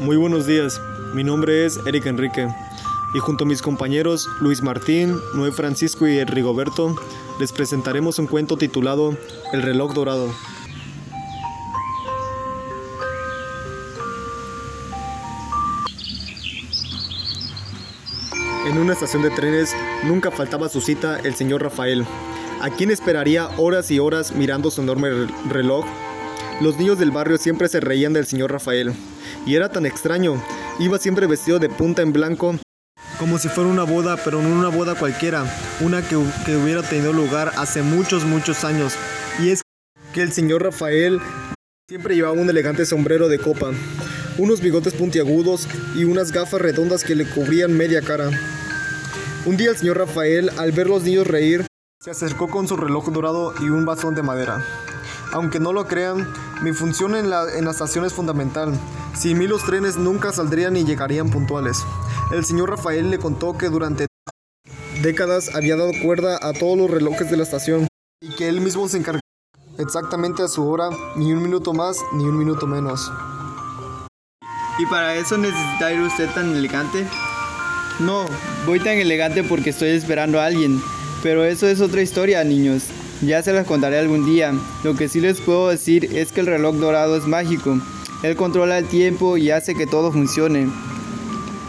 Muy buenos días, mi nombre es Eric Enrique y junto a mis compañeros Luis Martín, Noé Francisco y Rigoberto les presentaremos un cuento titulado El reloj dorado. En una estación de trenes nunca faltaba su cita el señor Rafael, a quien esperaría horas y horas mirando su enorme reloj. Los niños del barrio siempre se reían del señor Rafael, y era tan extraño, iba siempre vestido de punta en blanco, como si fuera una boda, pero no una boda cualquiera, una que, que hubiera tenido lugar hace muchos, muchos años. Y es que el señor Rafael siempre llevaba un elegante sombrero de copa, unos bigotes puntiagudos y unas gafas redondas que le cubrían media cara. Un día el señor Rafael, al ver los niños reír, se acercó con su reloj dorado y un bastón de madera. Aunque no lo crean, mi función en la, en la estación es fundamental. Sin mí los trenes nunca saldrían y llegarían puntuales. El señor Rafael le contó que durante décadas había dado cuerda a todos los relojes de la estación y que él mismo se encargaba exactamente a su hora, ni un minuto más ni un minuto menos. ¿Y para eso necesita ir usted tan elegante? No, voy tan elegante porque estoy esperando a alguien. Pero eso es otra historia, niños. Ya se las contaré algún día. Lo que sí les puedo decir es que el reloj dorado es mágico. Él controla el tiempo y hace que todo funcione.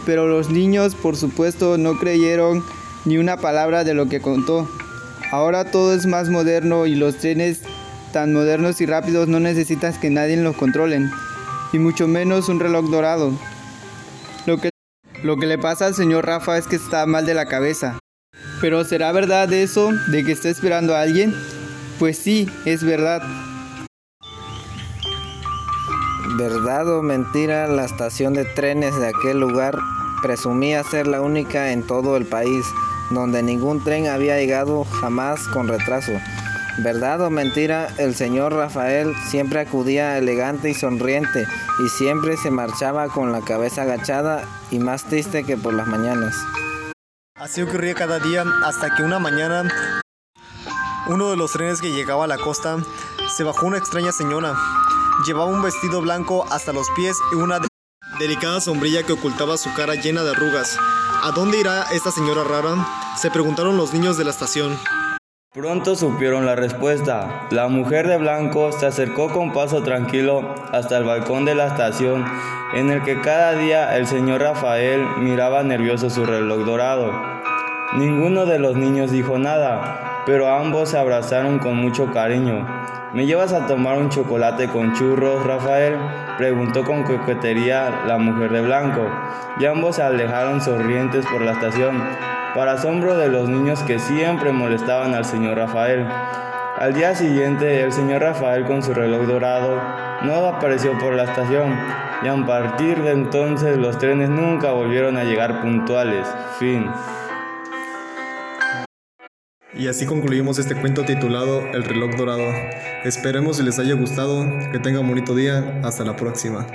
Pero los niños, por supuesto, no creyeron ni una palabra de lo que contó. Ahora todo es más moderno y los trenes tan modernos y rápidos no necesitas que nadie los controlen, y mucho menos un reloj dorado. Lo que, lo que le pasa al señor Rafa es que está mal de la cabeza. Pero ¿será verdad eso de que está esperando a alguien? Pues sí, es verdad. ¿Verdad o mentira? La estación de trenes de aquel lugar presumía ser la única en todo el país donde ningún tren había llegado jamás con retraso. ¿Verdad o mentira? El señor Rafael siempre acudía elegante y sonriente y siempre se marchaba con la cabeza agachada y más triste que por las mañanas. Así ocurría cada día hasta que una mañana uno de los trenes que llegaba a la costa se bajó una extraña señora. Llevaba un vestido blanco hasta los pies y una delicada sombrilla que ocultaba su cara llena de arrugas. ¿A dónde irá esta señora rara? Se preguntaron los niños de la estación. Pronto supieron la respuesta. La mujer de blanco se acercó con paso tranquilo hasta el balcón de la estación, en el que cada día el señor Rafael miraba nervioso su reloj dorado. Ninguno de los niños dijo nada, pero ambos se abrazaron con mucho cariño. ¿Me llevas a tomar un chocolate con churros, Rafael? preguntó con coquetería la mujer de blanco, y ambos se alejaron sonrientes por la estación, para asombro de los niños que siempre molestaban al señor Rafael. Al día siguiente, el señor Rafael con su reloj dorado no apareció por la estación, y a partir de entonces los trenes nunca volvieron a llegar puntuales. Fin. Y así concluimos este cuento titulado El reloj dorado. Esperemos si les haya gustado, que tengan bonito día, hasta la próxima.